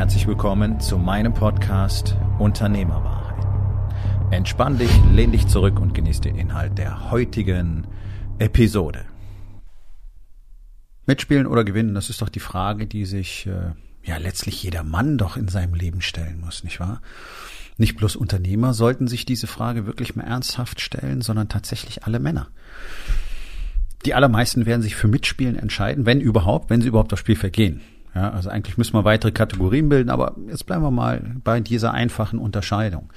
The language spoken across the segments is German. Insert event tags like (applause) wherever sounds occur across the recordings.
Herzlich willkommen zu meinem Podcast Unternehmerwahrheit. Entspann dich, lehn dich zurück und genieß den Inhalt der heutigen Episode. Mitspielen oder gewinnen, das ist doch die Frage, die sich äh, ja letztlich jeder Mann doch in seinem Leben stellen muss, nicht wahr? Nicht bloß Unternehmer sollten sich diese Frage wirklich mal ernsthaft stellen, sondern tatsächlich alle Männer. Die allermeisten werden sich für Mitspielen entscheiden, wenn überhaupt, wenn sie überhaupt aufs Spielfeld gehen. Ja, also eigentlich müssen wir weitere Kategorien bilden, aber jetzt bleiben wir mal bei dieser einfachen Unterscheidung.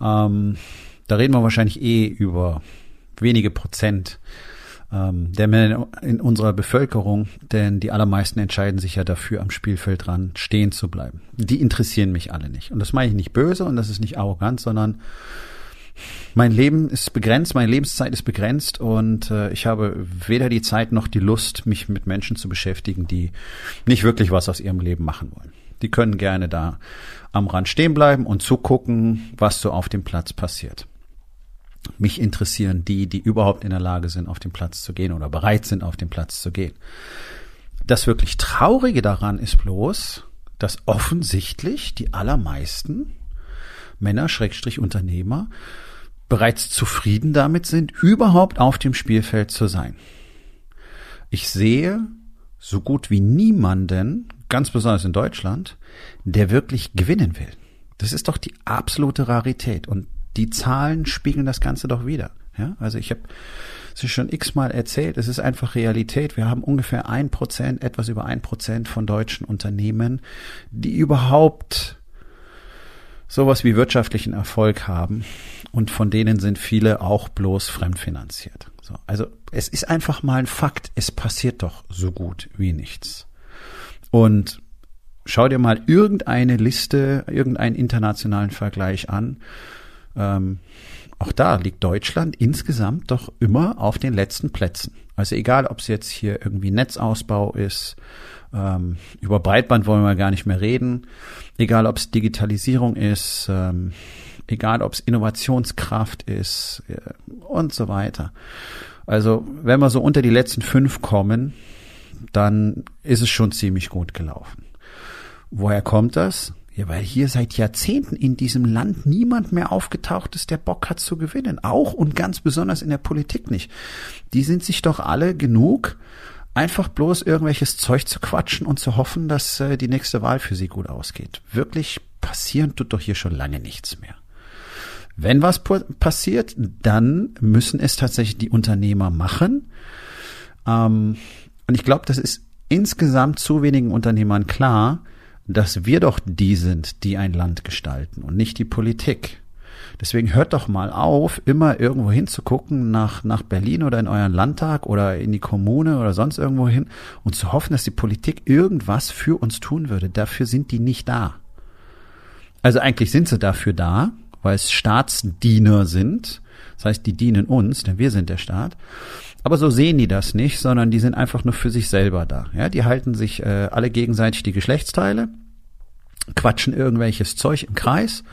Ähm, da reden wir wahrscheinlich eh über wenige Prozent ähm, der Männer in unserer Bevölkerung, denn die allermeisten entscheiden sich ja dafür, am Spielfeld dran stehen zu bleiben. Die interessieren mich alle nicht. Und das meine ich nicht böse und das ist nicht arrogant, sondern mein Leben ist begrenzt, meine Lebenszeit ist begrenzt und äh, ich habe weder die Zeit noch die Lust, mich mit Menschen zu beschäftigen, die nicht wirklich was aus ihrem Leben machen wollen. Die können gerne da am Rand stehen bleiben und zugucken, was so auf dem Platz passiert. Mich interessieren die, die überhaupt in der Lage sind, auf den Platz zu gehen oder bereit sind, auf den Platz zu gehen. Das wirklich Traurige daran ist bloß, dass offensichtlich die allermeisten Männer, Schrägstrich Unternehmer, bereits zufrieden damit sind, überhaupt auf dem Spielfeld zu sein. Ich sehe so gut wie niemanden, ganz besonders in Deutschland, der wirklich gewinnen will. Das ist doch die absolute Rarität und die Zahlen spiegeln das Ganze doch wieder. Ja, also ich habe es schon x-mal erzählt, es ist einfach Realität. Wir haben ungefähr ein Prozent, etwas über ein Prozent von deutschen Unternehmen, die überhaupt sowas wie wirtschaftlichen Erfolg haben und von denen sind viele auch bloß fremdfinanziert. So, also es ist einfach mal ein Fakt, es passiert doch so gut wie nichts. Und schau dir mal irgendeine Liste, irgendeinen internationalen Vergleich an. Ähm, auch da liegt Deutschland insgesamt doch immer auf den letzten Plätzen. Also egal, ob es jetzt hier irgendwie Netzausbau ist, ähm, über Breitband wollen wir gar nicht mehr reden, egal ob es Digitalisierung ist, ähm, egal ob es Innovationskraft ist äh, und so weiter. Also wenn wir so unter die letzten fünf kommen, dann ist es schon ziemlich gut gelaufen. Woher kommt das? Ja, weil hier seit Jahrzehnten in diesem Land niemand mehr aufgetaucht ist, der Bock hat zu gewinnen. Auch und ganz besonders in der Politik nicht. Die sind sich doch alle genug, einfach bloß irgendwelches Zeug zu quatschen und zu hoffen, dass äh, die nächste Wahl für sie gut ausgeht. Wirklich passieren tut doch hier schon lange nichts mehr. Wenn was passiert, dann müssen es tatsächlich die Unternehmer machen. Ähm, und ich glaube, das ist insgesamt zu wenigen Unternehmern klar, dass wir doch die sind, die ein Land gestalten und nicht die Politik. Deswegen hört doch mal auf, immer irgendwo hinzugucken, nach, nach Berlin oder in euren Landtag oder in die Kommune oder sonst irgendwo hin und zu hoffen, dass die Politik irgendwas für uns tun würde. Dafür sind die nicht da. Also eigentlich sind sie dafür da, weil es Staatsdiener sind. Das heißt, die dienen uns, denn wir sind der Staat. Aber so sehen die das nicht, sondern die sind einfach nur für sich selber da. Ja, die halten sich äh, alle gegenseitig die Geschlechtsteile, quatschen irgendwelches Zeug im Kreis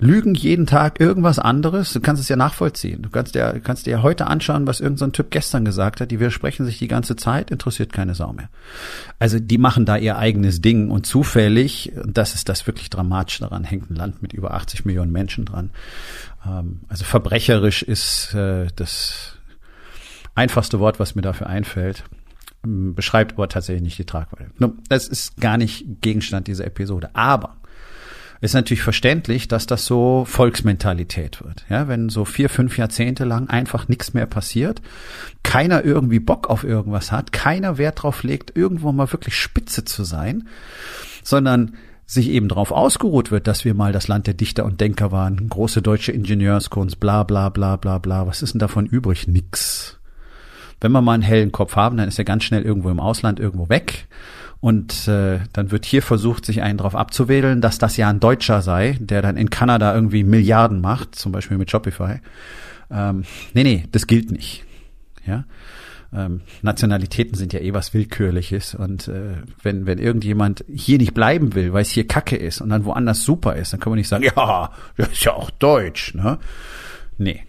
lügen jeden Tag irgendwas anderes. Du kannst es ja nachvollziehen. Du kannst dir, kannst dir heute anschauen, was irgendein so Typ gestern gesagt hat. Die widersprechen sich die ganze Zeit, interessiert keine Sau mehr. Also die machen da ihr eigenes Ding und zufällig, das ist das wirklich dramatisch daran, hängt ein Land mit über 80 Millionen Menschen dran. Ähm, also verbrecherisch ist äh, das einfachste Wort, was mir dafür einfällt beschreibt aber tatsächlich nicht die Tragweite. Das ist gar nicht Gegenstand dieser Episode. Aber ist natürlich verständlich, dass das so Volksmentalität wird. Ja, wenn so vier, fünf Jahrzehnte lang einfach nichts mehr passiert, keiner irgendwie Bock auf irgendwas hat, keiner Wert drauf legt, irgendwo mal wirklich spitze zu sein, sondern sich eben darauf ausgeruht wird, dass wir mal das Land der Dichter und Denker waren, große deutsche Ingenieurskunst, bla bla bla bla bla. Was ist denn davon übrig? Nix. Wenn wir mal einen hellen Kopf haben, dann ist er ganz schnell irgendwo im Ausland irgendwo weg Und äh, dann wird hier versucht, sich einen drauf abzuwedeln, dass das ja ein Deutscher sei, der dann in Kanada irgendwie Milliarden macht, zum Beispiel mit Shopify. Ähm, nee, nee, das gilt nicht. Ja. Ähm, Nationalitäten sind ja eh was Willkürliches und äh, wenn, wenn irgendjemand hier nicht bleiben will, weil es hier Kacke ist und dann woanders super ist, dann kann man nicht sagen, (laughs) ja, das ist ja auch deutsch, ne? Nee.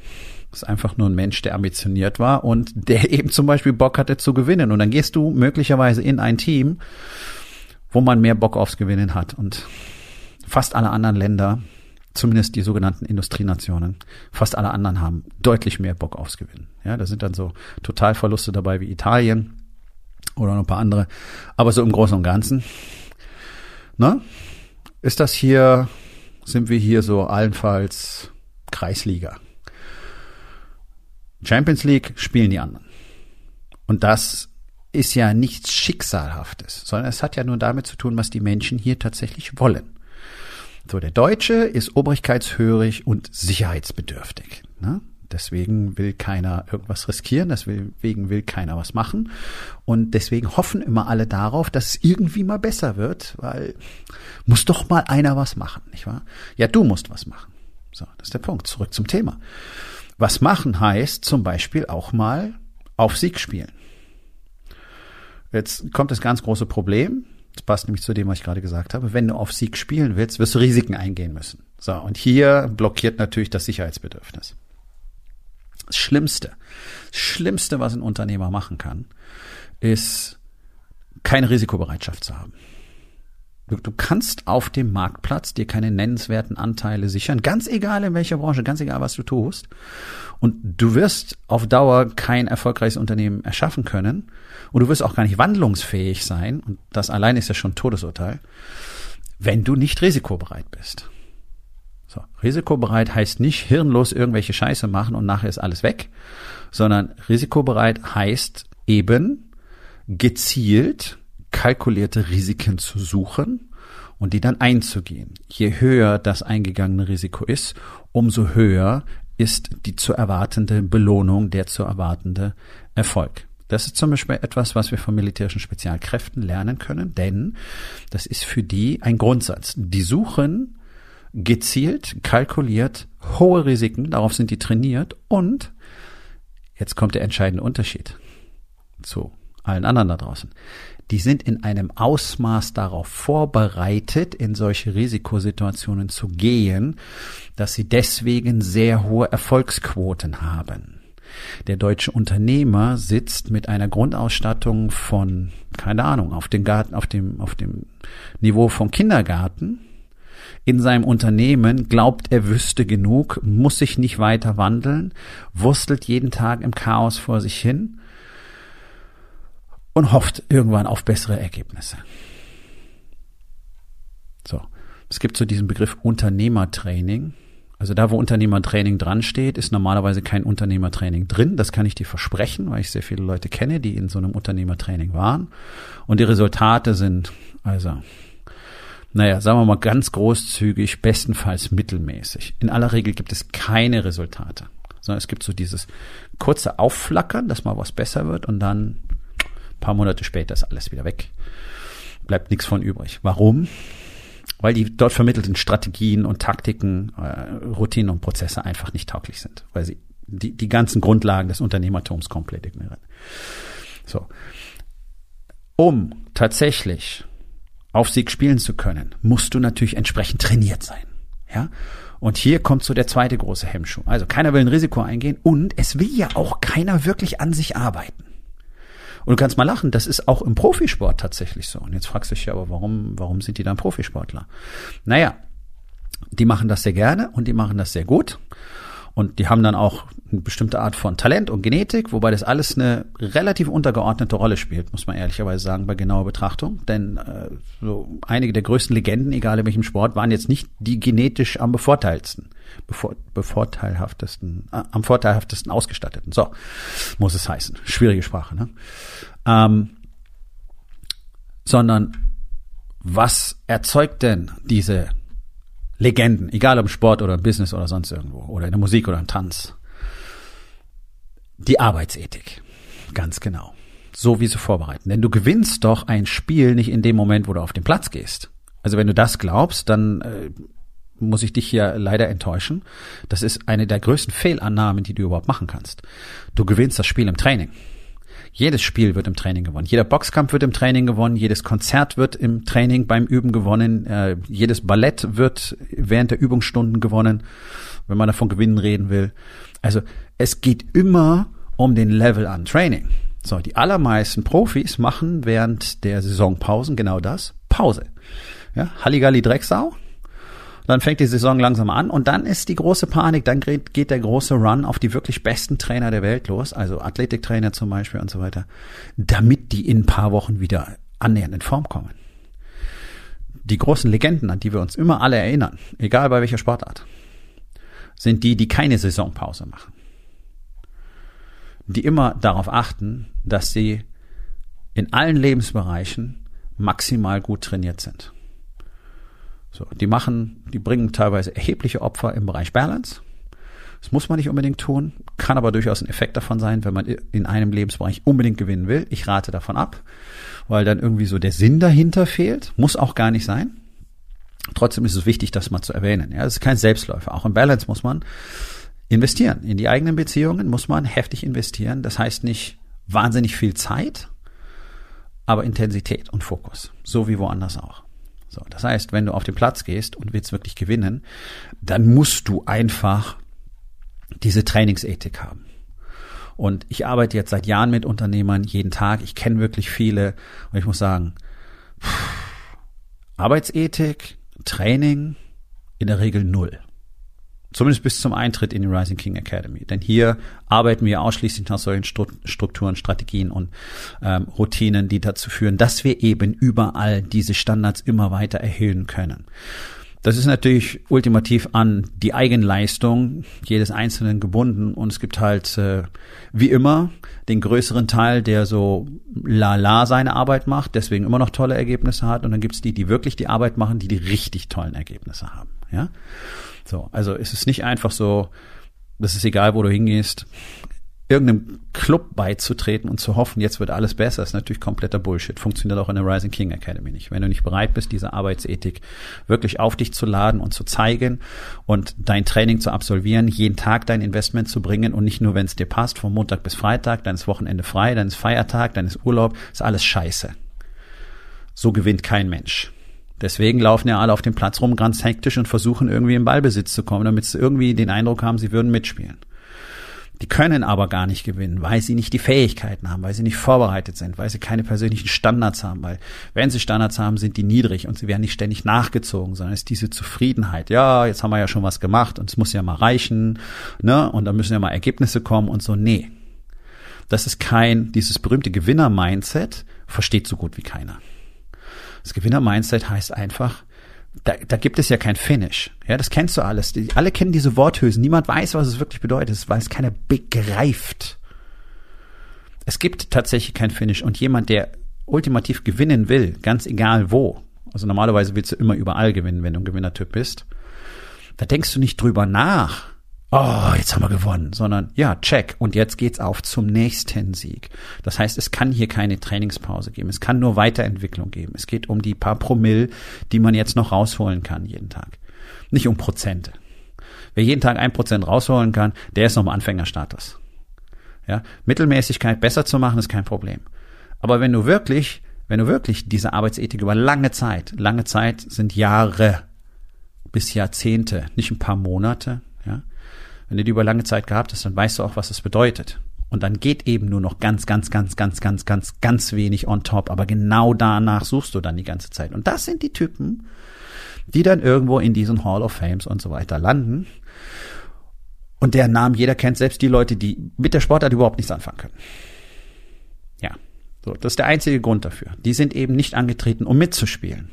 Ist einfach nur ein Mensch, der ambitioniert war und der (laughs) eben zum Beispiel Bock hatte zu gewinnen. Und dann gehst du möglicherweise in ein Team, wo man mehr Bock aufs Gewinnen hat. Und fast alle anderen Länder zumindest die sogenannten Industrienationen, fast alle anderen haben deutlich mehr Bock aufs Gewinnen. Ja, da sind dann so Totalverluste dabei wie Italien oder noch ein paar andere. Aber so im Großen und Ganzen, ne? Ist das hier, sind wir hier so allenfalls Kreisliga. Champions League spielen die anderen. Und das ist ja nichts Schicksalhaftes, sondern es hat ja nur damit zu tun, was die Menschen hier tatsächlich wollen. So, der Deutsche ist obrigkeitshörig und sicherheitsbedürftig. Ne? Deswegen will keiner irgendwas riskieren, deswegen will keiner was machen. Und deswegen hoffen immer alle darauf, dass es irgendwie mal besser wird, weil muss doch mal einer was machen, nicht wahr? Ja, du musst was machen. So, das ist der Punkt. Zurück zum Thema. Was machen heißt zum Beispiel auch mal auf Sieg spielen. Jetzt kommt das ganz große Problem. Das passt nämlich zu dem, was ich gerade gesagt habe. Wenn du auf Sieg spielen willst, wirst du Risiken eingehen müssen. So, und hier blockiert natürlich das Sicherheitsbedürfnis. Das Schlimmste, das Schlimmste, was ein Unternehmer machen kann, ist keine Risikobereitschaft zu haben. Du, kannst auf dem Marktplatz dir keine nennenswerten Anteile sichern, ganz egal in welcher Branche, ganz egal was du tust. Und du wirst auf Dauer kein erfolgreiches Unternehmen erschaffen können. Und du wirst auch gar nicht wandlungsfähig sein. Und das allein ist ja schon ein Todesurteil, wenn du nicht risikobereit bist. So, risikobereit heißt nicht hirnlos irgendwelche Scheiße machen und nachher ist alles weg, sondern risikobereit heißt eben gezielt kalkulierte Risiken zu suchen und die dann einzugehen. Je höher das eingegangene Risiko ist, umso höher ist die zu erwartende Belohnung, der zu erwartende Erfolg. Das ist zum Beispiel etwas, was wir von militärischen Spezialkräften lernen können, denn das ist für die ein Grundsatz. Die suchen gezielt, kalkuliert hohe Risiken, darauf sind die trainiert und jetzt kommt der entscheidende Unterschied zu allen anderen da draußen die sind in einem Ausmaß darauf vorbereitet, in solche Risikosituationen zu gehen, dass sie deswegen sehr hohe Erfolgsquoten haben. Der deutsche Unternehmer sitzt mit einer Grundausstattung von, keine Ahnung, auf dem Garten, auf dem, auf dem Niveau vom Kindergarten in seinem Unternehmen, glaubt, er wüsste genug, muss sich nicht weiter wandeln, wurstelt jeden Tag im Chaos vor sich hin und hofft irgendwann auf bessere Ergebnisse. So. Es gibt so diesen Begriff Unternehmertraining. Also da, wo Unternehmertraining dran steht, ist normalerweise kein Unternehmertraining drin. Das kann ich dir versprechen, weil ich sehr viele Leute kenne, die in so einem Unternehmertraining waren. Und die Resultate sind, also, naja, sagen wir mal ganz großzügig, bestenfalls mittelmäßig. In aller Regel gibt es keine Resultate, sondern es gibt so dieses kurze Aufflackern, dass mal was besser wird und dann paar Monate später ist alles wieder weg. Bleibt nichts von übrig. Warum? Weil die dort vermittelten Strategien und Taktiken, äh, Routinen und Prozesse einfach nicht tauglich sind, weil sie die, die ganzen Grundlagen des Unternehmertums komplett ignorieren. So. Um tatsächlich auf Sieg spielen zu können, musst du natürlich entsprechend trainiert sein. Ja? Und hier kommt so der zweite große Hemmschuh. Also keiner will ein Risiko eingehen und es will ja auch keiner wirklich an sich arbeiten. Und du kannst mal lachen, das ist auch im Profisport tatsächlich so. Und jetzt fragst du dich ja, aber warum, warum sind die dann Profisportler? Naja, die machen das sehr gerne und die machen das sehr gut. Und die haben dann auch eine bestimmte Art von Talent und Genetik, wobei das alles eine relativ untergeordnete Rolle spielt, muss man ehrlicherweise sagen, bei genauer Betrachtung. Denn äh, so einige der größten Legenden, egal in welchem Sport, waren jetzt nicht die genetisch am bevorteilsten, bevor, bevorteilhaftesten, äh, am vorteilhaftesten ausgestatteten. So muss es heißen. Schwierige Sprache, ne? Ähm, sondern was erzeugt denn diese Legenden, egal ob im Sport oder im Business oder sonst irgendwo, oder in der Musik oder im Tanz. Die Arbeitsethik. Ganz genau. so wie sie vorbereiten. Denn du gewinnst doch ein Spiel nicht in dem Moment, wo du auf den Platz gehst. Also wenn du das glaubst, dann äh, muss ich dich hier leider enttäuschen. Das ist eine der größten Fehlannahmen, die du überhaupt machen kannst. Du gewinnst das Spiel im Training. Jedes Spiel wird im Training gewonnen. Jeder Boxkampf wird im Training gewonnen. Jedes Konzert wird im Training beim Üben gewonnen. Äh, jedes Ballett wird während der Übungsstunden gewonnen, wenn man davon gewinnen reden will. Also es geht immer um den Level an Training. So, die allermeisten Profis machen während der Saisonpausen genau das. Pause. Ja, Halligalli Drecksau. Dann fängt die Saison langsam an und dann ist die große Panik, dann geht der große Run auf die wirklich besten Trainer der Welt los, also Athletiktrainer zum Beispiel und so weiter, damit die in ein paar Wochen wieder annähernd in Form kommen. Die großen Legenden, an die wir uns immer alle erinnern, egal bei welcher Sportart, sind die, die keine Saisonpause machen die immer darauf achten, dass sie in allen Lebensbereichen maximal gut trainiert sind. So, die machen, die bringen teilweise erhebliche Opfer im Bereich Balance. Das muss man nicht unbedingt tun, kann aber durchaus ein Effekt davon sein, wenn man in einem Lebensbereich unbedingt gewinnen will. Ich rate davon ab, weil dann irgendwie so der Sinn dahinter fehlt. Muss auch gar nicht sein. Trotzdem ist es wichtig, das mal zu erwähnen. Ja, es ist kein Selbstläufer. Auch im Balance muss man investieren. In die eigenen Beziehungen muss man heftig investieren. Das heißt nicht wahnsinnig viel Zeit, aber Intensität und Fokus. So wie woanders auch. So, das heißt, wenn du auf den Platz gehst und willst wirklich gewinnen, dann musst du einfach diese Trainingsethik haben. Und ich arbeite jetzt seit Jahren mit Unternehmern jeden Tag. Ich kenne wirklich viele und ich muss sagen, Arbeitsethik, Training in der Regel null. Zumindest bis zum Eintritt in die Rising King Academy. Denn hier arbeiten wir ausschließlich nach solchen Strukturen, Strategien und ähm, Routinen, die dazu führen, dass wir eben überall diese Standards immer weiter erhöhen können. Das ist natürlich ultimativ an die Eigenleistung jedes Einzelnen gebunden und es gibt halt äh, wie immer den größeren Teil, der so la la seine Arbeit macht, deswegen immer noch tolle Ergebnisse hat und dann gibt's die, die wirklich die Arbeit machen, die die richtig tollen Ergebnisse haben. Ja. So, also es ist nicht einfach so, das ist egal, wo du hingehst, irgendeinem Club beizutreten und zu hoffen, jetzt wird alles besser, ist natürlich kompletter Bullshit. Funktioniert auch in der Rising King Academy nicht. Wenn du nicht bereit bist, diese Arbeitsethik wirklich auf dich zu laden und zu zeigen und dein Training zu absolvieren, jeden Tag dein Investment zu bringen und nicht nur, wenn es dir passt, von Montag bis Freitag, dann ist Wochenende frei, dann ist Feiertag, dann ist Urlaub, ist alles scheiße. So gewinnt kein Mensch. Deswegen laufen ja alle auf dem Platz rum ganz hektisch und versuchen irgendwie im Ballbesitz zu kommen, damit sie irgendwie den Eindruck haben, sie würden mitspielen. Die können aber gar nicht gewinnen, weil sie nicht die Fähigkeiten haben, weil sie nicht vorbereitet sind, weil sie keine persönlichen Standards haben, weil wenn sie Standards haben, sind die niedrig und sie werden nicht ständig nachgezogen, sondern es ist diese Zufriedenheit. Ja, jetzt haben wir ja schon was gemacht und es muss ja mal reichen, ne? Und da müssen ja mal Ergebnisse kommen und so. Nee. Das ist kein, dieses berühmte Gewinner-Mindset versteht so gut wie keiner. Das Gewinner-Mindset heißt einfach, da, da gibt es ja kein Finish. Ja, das kennst du alles. Die, alle kennen diese Worthülsen. Niemand weiß, was es wirklich bedeutet, weil es keiner begreift. Es gibt tatsächlich kein Finish. Und jemand, der ultimativ gewinnen will, ganz egal wo, also normalerweise willst du immer überall gewinnen, wenn du ein Gewinnertyp bist, da denkst du nicht drüber nach, oh, jetzt haben wir gewonnen, sondern ja, check. Und jetzt geht's auf zum nächsten Sieg. Das heißt, es kann hier keine Trainingspause geben. Es kann nur Weiterentwicklung geben. Es geht um die paar Promille, die man jetzt noch rausholen kann jeden Tag. Nicht um Prozente. Wer jeden Tag ein Prozent rausholen kann, der ist noch im Anfängerstatus. Ja, Mittelmäßigkeit besser zu machen ist kein Problem. Aber wenn du wirklich, wenn du wirklich diese Arbeitsethik über lange Zeit, lange Zeit sind Jahre bis Jahrzehnte, nicht ein paar Monate, wenn du die über lange Zeit gehabt hast, dann weißt du auch, was es bedeutet. Und dann geht eben nur noch ganz, ganz, ganz, ganz, ganz, ganz, ganz wenig on top. Aber genau danach suchst du dann die ganze Zeit. Und das sind die Typen, die dann irgendwo in diesen Hall of Fames und so weiter landen. Und deren Namen jeder kennt, selbst die Leute, die mit der Sportart überhaupt nichts anfangen können. Ja, so, das ist der einzige Grund dafür. Die sind eben nicht angetreten, um mitzuspielen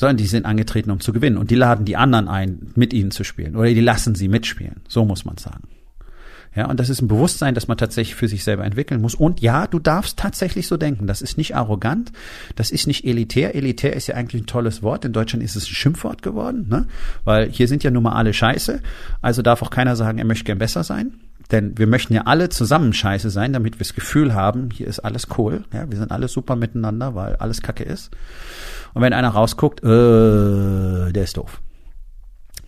sondern die sind angetreten, um zu gewinnen. Und die laden die anderen ein, mit ihnen zu spielen. Oder die lassen sie mitspielen. So muss man sagen. Ja, und das ist ein Bewusstsein, das man tatsächlich für sich selber entwickeln muss. Und ja, du darfst tatsächlich so denken. Das ist nicht arrogant, das ist nicht elitär. Elitär ist ja eigentlich ein tolles Wort. In Deutschland ist es ein Schimpfwort geworden, ne? Weil hier sind ja nun mal alle scheiße. Also darf auch keiner sagen, er möchte gern besser sein. Denn wir möchten ja alle zusammen scheiße sein, damit wir das Gefühl haben, hier ist alles cool. Ja, wir sind alle super miteinander, weil alles Kacke ist. Und wenn einer rausguckt, äh, der ist doof.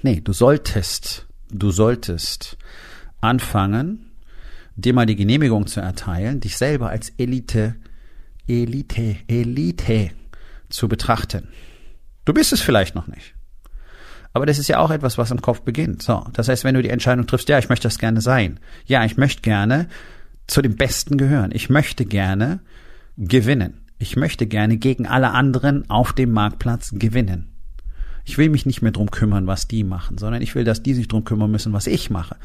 Nee, du solltest, du solltest anfangen, dir mal die Genehmigung zu erteilen, dich selber als Elite, Elite, Elite zu betrachten. Du bist es vielleicht noch nicht. Aber das ist ja auch etwas, was im Kopf beginnt. So, das heißt, wenn du die Entscheidung triffst, ja, ich möchte das gerne sein. Ja, ich möchte gerne zu den Besten gehören. Ich möchte gerne gewinnen. Ich möchte gerne gegen alle anderen auf dem Marktplatz gewinnen. Ich will mich nicht mehr drum kümmern, was die machen, sondern ich will, dass die sich drum kümmern müssen, was ich mache.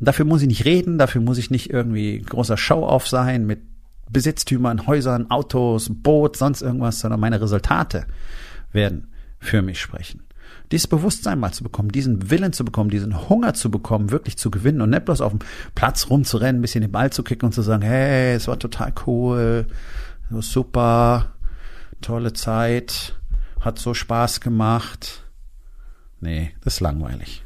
Und dafür muss ich nicht reden, dafür muss ich nicht irgendwie großer Show-off sein mit Besitztümern, Häusern, Autos, Boot, sonst irgendwas, sondern meine Resultate werden für mich sprechen dieses Bewusstsein mal zu bekommen, diesen Willen zu bekommen, diesen Hunger zu bekommen, wirklich zu gewinnen und nicht bloß auf dem Platz rumzurennen, ein bisschen den Ball zu kicken und zu sagen, hey, es war total cool, super, tolle Zeit, hat so Spaß gemacht. Nee, das ist langweilig.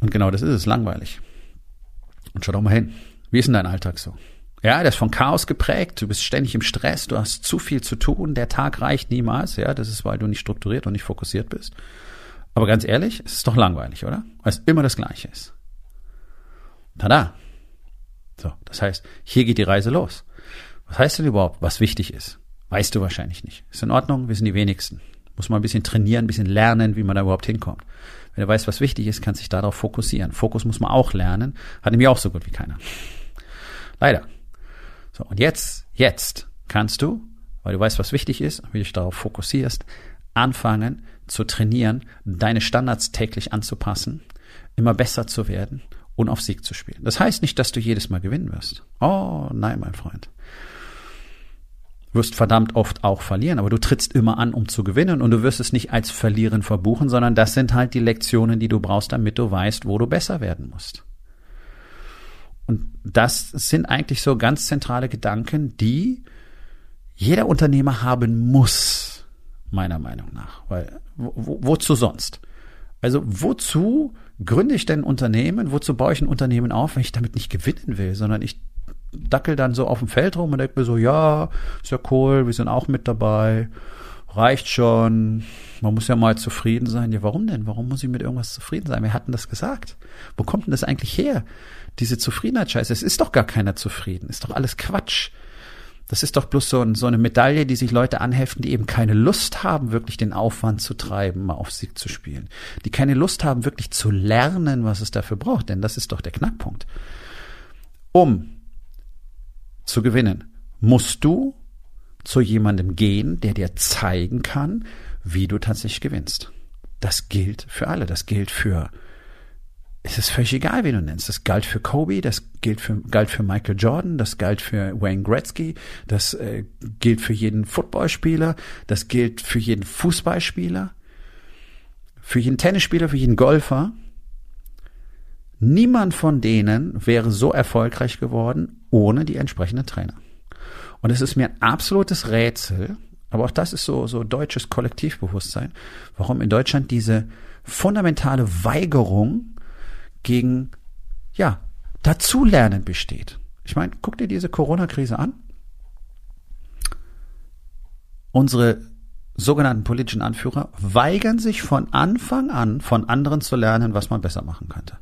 Und genau das ist es, langweilig. Und schau doch mal hin. Wie ist denn dein Alltag so? Ja, der ist von Chaos geprägt. Du bist ständig im Stress. Du hast zu viel zu tun. Der Tag reicht niemals. Ja, das ist, weil du nicht strukturiert und nicht fokussiert bist. Aber ganz ehrlich, es ist doch langweilig, oder? Weil es immer das Gleiche ist. Tada. So, das heißt, hier geht die Reise los. Was heißt denn überhaupt, was wichtig ist? Weißt du wahrscheinlich nicht. Ist in Ordnung, wir sind die wenigsten. Muss man ein bisschen trainieren, ein bisschen lernen, wie man da überhaupt hinkommt. Wenn du weißt, was wichtig ist, kannst du dich darauf fokussieren. Fokus muss man auch lernen. Hat nämlich auch so gut wie keiner. Leider. So, und jetzt, jetzt kannst du, weil du weißt, was wichtig ist, wie du dich darauf fokussierst, anfangen zu trainieren, deine Standards täglich anzupassen, immer besser zu werden und auf Sieg zu spielen. Das heißt nicht, dass du jedes Mal gewinnen wirst. Oh, nein, mein Freund. Du wirst verdammt oft auch verlieren, aber du trittst immer an, um zu gewinnen und du wirst es nicht als Verlieren verbuchen, sondern das sind halt die Lektionen, die du brauchst, damit du weißt, wo du besser werden musst. Und das sind eigentlich so ganz zentrale Gedanken, die jeder Unternehmer haben muss, meiner Meinung nach. Weil, wo, wozu sonst? Also, wozu gründe ich denn ein Unternehmen? Wozu baue ich ein Unternehmen auf, wenn ich damit nicht gewinnen will, sondern ich dackel dann so auf dem Feld rum und denke mir so, ja, ist ja cool, wir sind auch mit dabei, reicht schon, man muss ja mal zufrieden sein. Ja, warum denn? Warum muss ich mit irgendwas zufrieden sein? Wer hat denn das gesagt? Wo kommt denn das eigentlich her? Diese Zufriedenheitsscheiße, es ist doch gar keiner zufrieden, ist doch alles Quatsch. Das ist doch bloß so, so eine Medaille, die sich Leute anheften, die eben keine Lust haben, wirklich den Aufwand zu treiben, mal auf Sieg zu spielen. Die keine Lust haben, wirklich zu lernen, was es dafür braucht, denn das ist doch der Knackpunkt. Um zu gewinnen, musst du zu jemandem gehen, der dir zeigen kann, wie du tatsächlich gewinnst. Das gilt für alle. Das gilt für es ist völlig egal, wen du nennst. Das galt für Kobe, das gilt für, galt für Michael Jordan, das galt für Wayne Gretzky, das äh, gilt für jeden Footballspieler, das gilt für jeden Fußballspieler, für jeden Tennisspieler, für jeden Golfer. Niemand von denen wäre so erfolgreich geworden ohne die entsprechenden Trainer. Und es ist mir ein absolutes Rätsel, aber auch das ist so, so deutsches Kollektivbewusstsein, warum in Deutschland diese fundamentale Weigerung gegen, ja, Dazulernen besteht. Ich meine, guck dir diese Corona-Krise an. Unsere sogenannten politischen Anführer weigern sich von Anfang an von anderen zu lernen, was man besser machen könnte.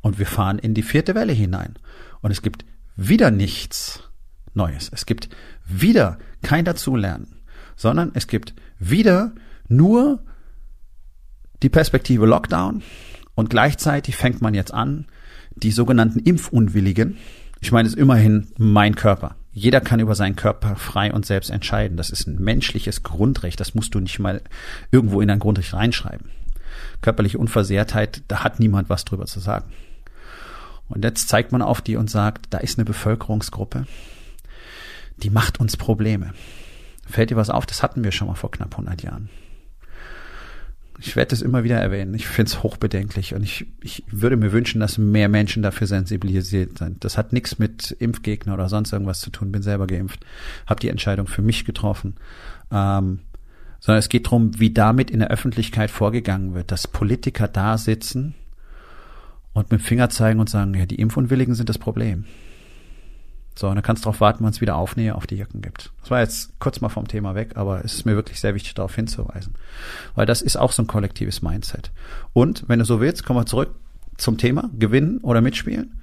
Und wir fahren in die vierte Welle hinein. Und es gibt wieder nichts Neues. Es gibt wieder kein Dazulernen, sondern es gibt wieder nur die Perspektive Lockdown, und gleichzeitig fängt man jetzt an, die sogenannten Impfunwilligen, ich meine, es ist immerhin mein Körper. Jeder kann über seinen Körper frei und selbst entscheiden. Das ist ein menschliches Grundrecht. Das musst du nicht mal irgendwo in ein Grundrecht reinschreiben. Körperliche Unversehrtheit, da hat niemand was drüber zu sagen. Und jetzt zeigt man auf die und sagt, da ist eine Bevölkerungsgruppe, die macht uns Probleme. Fällt dir was auf? Das hatten wir schon mal vor knapp 100 Jahren. Ich werde es immer wieder erwähnen. Ich finde es hochbedenklich und ich, ich würde mir wünschen, dass mehr Menschen dafür sensibilisiert sind. Das hat nichts mit Impfgegner oder sonst irgendwas zu tun. Bin selber geimpft, habe die Entscheidung für mich getroffen. Ähm, sondern es geht darum, wie damit in der Öffentlichkeit vorgegangen wird, dass Politiker da sitzen und mit dem Finger zeigen und sagen, ja, die Impfunwilligen sind das Problem. So, und dann kannst du darauf warten, wann es wieder Aufnähe auf die Jacken gibt. Das war jetzt kurz mal vom Thema weg, aber es ist mir wirklich sehr wichtig, darauf hinzuweisen. Weil das ist auch so ein kollektives Mindset. Und wenn du so willst, kommen wir zurück zum Thema, gewinnen oder mitspielen.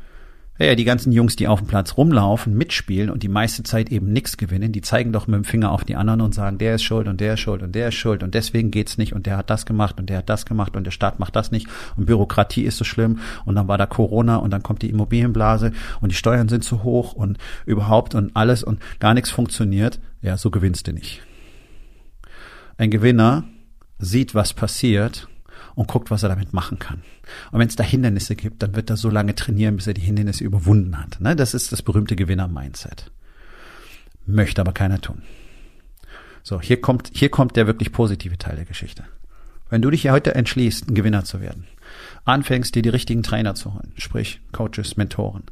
Ja, die ganzen Jungs, die auf dem Platz rumlaufen, mitspielen und die meiste Zeit eben nichts gewinnen, die zeigen doch mit dem Finger auf die anderen und sagen, der ist schuld und der ist schuld und der ist schuld und deswegen geht's nicht und der hat das gemacht und der hat das gemacht und der Staat macht das nicht und Bürokratie ist so schlimm und dann war da Corona und dann kommt die Immobilienblase und die Steuern sind zu hoch und überhaupt und alles und gar nichts funktioniert. Ja, so gewinnst du nicht. Ein Gewinner sieht, was passiert und guckt, was er damit machen kann. Und wenn es da Hindernisse gibt, dann wird er so lange trainieren, bis er die Hindernisse überwunden hat. Ne? Das ist das berühmte Gewinner-Mindset. Möchte aber keiner tun. So, hier kommt, hier kommt der wirklich positive Teil der Geschichte. Wenn du dich hier heute entschließt, ein Gewinner zu werden, anfängst, dir die richtigen Trainer zu holen, sprich Coaches, Mentoren,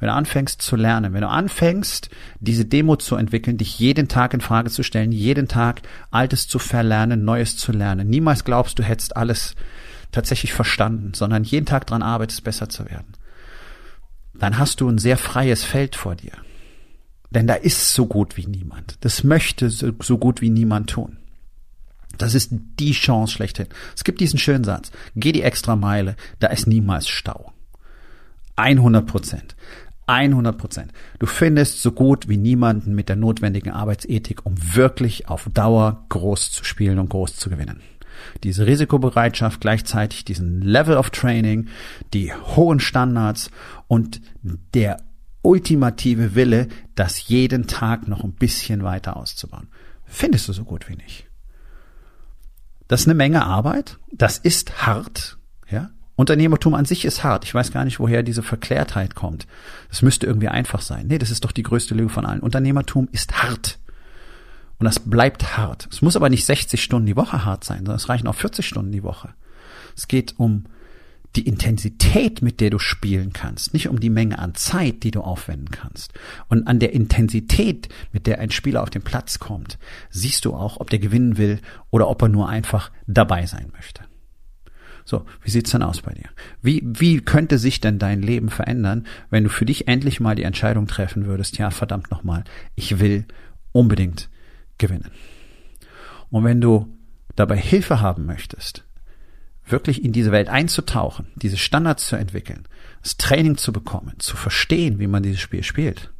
wenn du anfängst zu lernen, wenn du anfängst, diese Demo zu entwickeln, dich jeden Tag in Frage zu stellen, jeden Tag Altes zu verlernen, Neues zu lernen, niemals glaubst, du hättest alles tatsächlich verstanden, sondern jeden Tag dran arbeitest, besser zu werden, dann hast du ein sehr freies Feld vor dir. Denn da ist so gut wie niemand. Das möchte so, so gut wie niemand tun. Das ist die Chance schlechthin. Es gibt diesen schönen Satz. Geh die extra Meile, da ist niemals Stau. 100 Prozent. 100 Prozent. Du findest so gut wie niemanden mit der notwendigen Arbeitsethik, um wirklich auf Dauer groß zu spielen und groß zu gewinnen. Diese Risikobereitschaft, gleichzeitig diesen Level of Training, die hohen Standards und der ultimative Wille, das jeden Tag noch ein bisschen weiter auszubauen. Findest du so gut wie nicht. Das ist eine Menge Arbeit. Das ist hart. Ja. Unternehmertum an sich ist hart. Ich weiß gar nicht, woher diese Verklärtheit kommt. Das müsste irgendwie einfach sein. Nee, das ist doch die größte Lüge von allen. Unternehmertum ist hart. Und das bleibt hart. Es muss aber nicht 60 Stunden die Woche hart sein, sondern es reichen auch 40 Stunden die Woche. Es geht um die Intensität, mit der du spielen kannst, nicht um die Menge an Zeit, die du aufwenden kannst. Und an der Intensität, mit der ein Spieler auf den Platz kommt, siehst du auch, ob der gewinnen will oder ob er nur einfach dabei sein möchte. So, wie sieht's denn aus bei dir? Wie, wie könnte sich denn dein Leben verändern, wenn du für dich endlich mal die Entscheidung treffen würdest, ja, verdammt nochmal, ich will unbedingt gewinnen. Und wenn du dabei Hilfe haben möchtest, wirklich in diese Welt einzutauchen, diese Standards zu entwickeln, das Training zu bekommen, zu verstehen, wie man dieses Spiel spielt,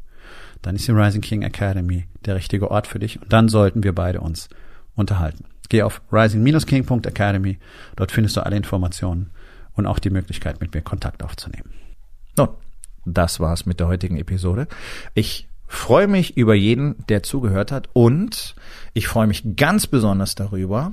dann ist die Rising King Academy der richtige Ort für dich und dann sollten wir beide uns unterhalten. Geh auf rising-king.academy, dort findest du alle Informationen und auch die Möglichkeit, mit mir Kontakt aufzunehmen. Nun, das war's mit der heutigen Episode. Ich freue mich über jeden, der zugehört hat und ich freue mich ganz besonders darüber,